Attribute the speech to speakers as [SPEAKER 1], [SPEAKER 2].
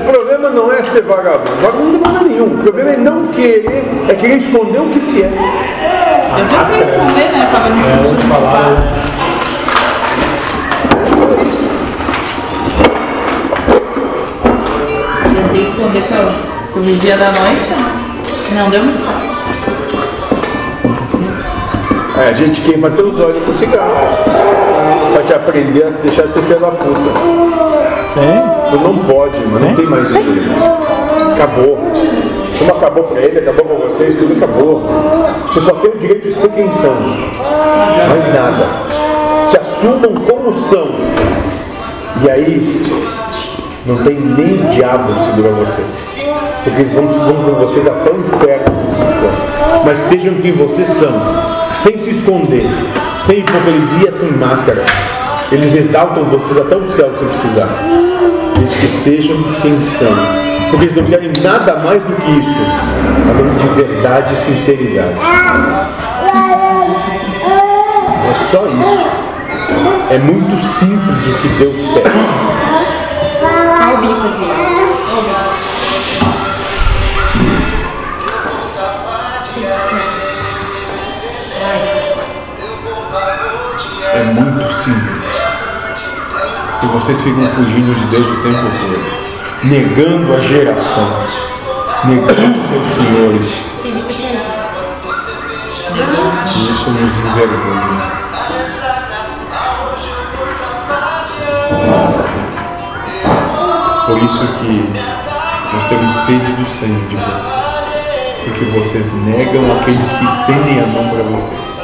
[SPEAKER 1] O problema não é ser vagabundo. Vagabundo não é nenhum. O problema é não querer, é querer esconder o que se é.
[SPEAKER 2] Eu tentei esconder, né? Tava me
[SPEAKER 3] É,
[SPEAKER 2] sentindo
[SPEAKER 1] isso.
[SPEAKER 2] Tentei esconder que eu, que eu vivia da noite. Não deu muito certo.
[SPEAKER 1] É, a gente queima teus olhos com cigarro. Pra te aprender a deixar de ser da puta.
[SPEAKER 3] Tem?
[SPEAKER 1] Tu não pode, mas não tem mais isso aí. Acabou. Como acabou pra ele, acabou pra vocês, tudo acabou. Você só tem o direito de ser quem são. Mais nada. Se assumam como são. E aí, não tem nem diabo que segura vocês. Porque eles vão, vão com vocês até o inferno se vocês forem. Mas sejam quem vocês são, sem se esconder, sem hipocrisia, sem máscara. Eles exaltam vocês até o céu se precisar. Que sejam quem são. Porque eles não querem nada mais do que isso, além de verdade e sinceridade. É só isso. É muito simples o que Deus pede.
[SPEAKER 2] Bico.
[SPEAKER 1] É muito simples. E vocês ficam fugindo de Deus o tempo todo, negando a geração, negando seus senhores. Isso nos envergonha. Por isso que nós temos sede do sangue de vocês. Porque vocês negam aqueles que estendem a mão para vocês.